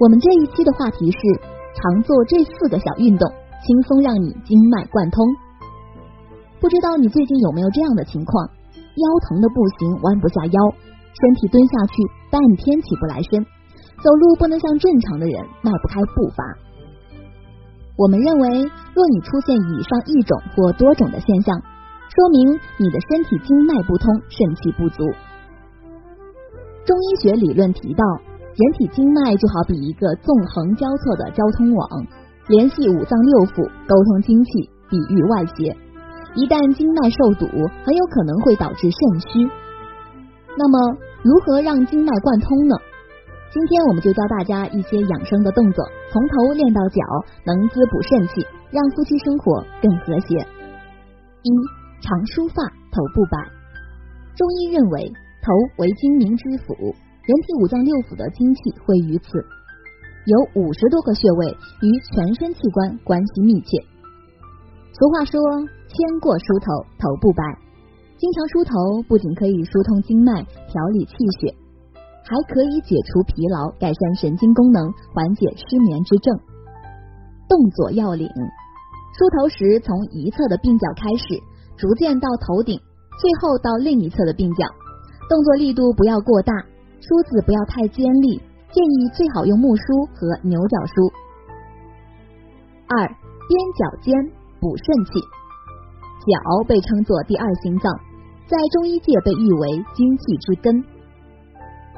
我们这一期的话题是常做这四个小运动，轻松让你经脉贯通。不知道你最近有没有这样的情况？腰疼的不行，弯不下腰，身体蹲下去半天起不来身，走路不能像正常的人，迈不开步伐。我们认为，若你出现以上一种或多种的现象，说明你的身体经脉不通，肾气不足。中医学理论提到，人体经脉就好比一个纵横交错的交通网，联系五脏六腑，沟通精气，抵御外邪。一旦经脉受堵，很有可能会导致肾虚。那么，如何让经脉贯通呢？今天我们就教大家一些养生的动作，从头练到脚，能滋补肾气，让夫妻生活更和谐。一、常梳发，头部摆。中医认为。头为精明之府，人体五脏六腑的精气汇于此，有五十多个穴位，与全身器官关系密切。俗话说，千过梳头，头不白。经常梳头不仅可以疏通经脉、调理气血，还可以解除疲劳、改善神经功能、缓解失眠之症。动作要领：梳头时从一侧的鬓角开始，逐渐到头顶，最后到另一侧的鬓角。动作力度不要过大，梳子不要太尖利，建议最好用木梳和牛角梳。二，踮脚尖补肾气，脚被称作第二心脏，在中医界被誉为精气之根。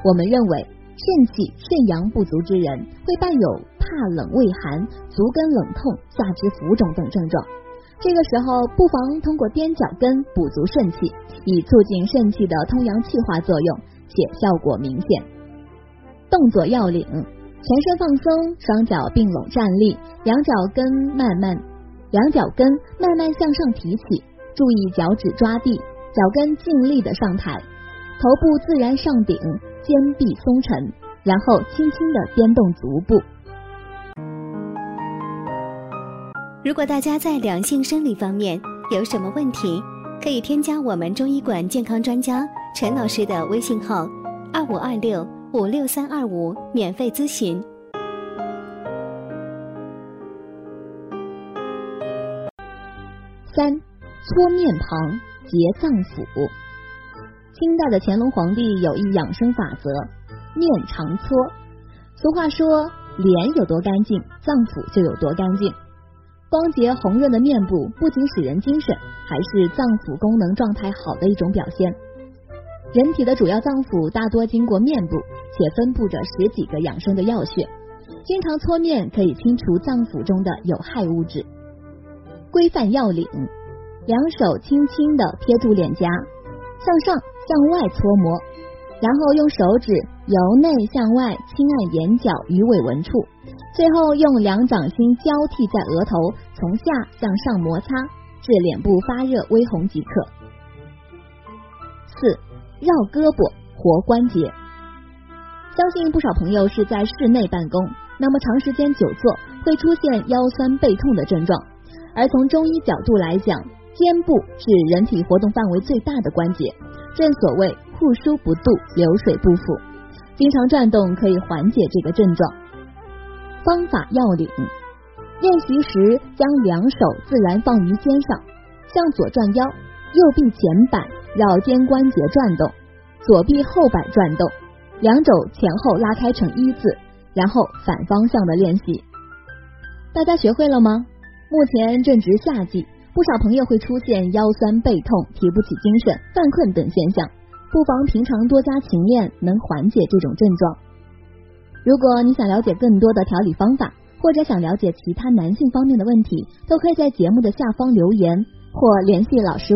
我们认为肾气、肾阳不足之人会伴有怕冷、畏寒、足跟冷痛、下肢浮肿等症状。这个时候，不妨通过踮脚跟补足肾气，以促进肾气的通阳气化作用，且效果明显。动作要领：全身放松，双脚并拢站立，两脚跟慢慢两脚跟慢慢向上提起，注意脚趾抓地，脚跟尽力的上抬，头部自然上顶，肩臂松沉，然后轻轻的颠动足部。如果大家在两性生理方面有什么问题，可以添加我们中医馆健康专家陈老师的微信号二五二六五六三二五免费咨询。三搓面庞结脏腑。清代的乾隆皇帝有一养生法则：面常搓。俗话说，脸有多干净，脏腑就有多干净。光洁红润的面部不仅使人精神，还是脏腑功能状态好的一种表现。人体的主要脏腑大多经过面部，且分布着十几个养生的要穴。经常搓面可以清除脏腑中的有害物质。规范要领：两手轻轻的贴住脸颊，向上向外搓磨，然后用手指由内向外轻按眼角鱼尾纹处。最后用两掌心交替在额头，从下向上摩擦，至脸部发热微红即可。四、绕胳膊活关节。相信不少朋友是在室内办公，那么长时间久坐会出现腰酸背痛的症状。而从中医角度来讲，肩部是人体活动范围最大的关节，正所谓户枢不渡，流水不腐，经常转动可以缓解这个症状。方法要领：练习时将两手自然放于肩上，向左转腰，右臂前摆绕肩关节转动，左臂后摆转动，两肘前后拉开成一字，然后反方向的练习。大家学会了吗？目前正值夏季，不少朋友会出现腰酸背痛、提不起精神、犯困等现象，不妨平常多加勤练，能缓解这种症状。如果你想了解更多的调理方法，或者想了解其他男性方面的问题，都可以在节目的下方留言或联系老师，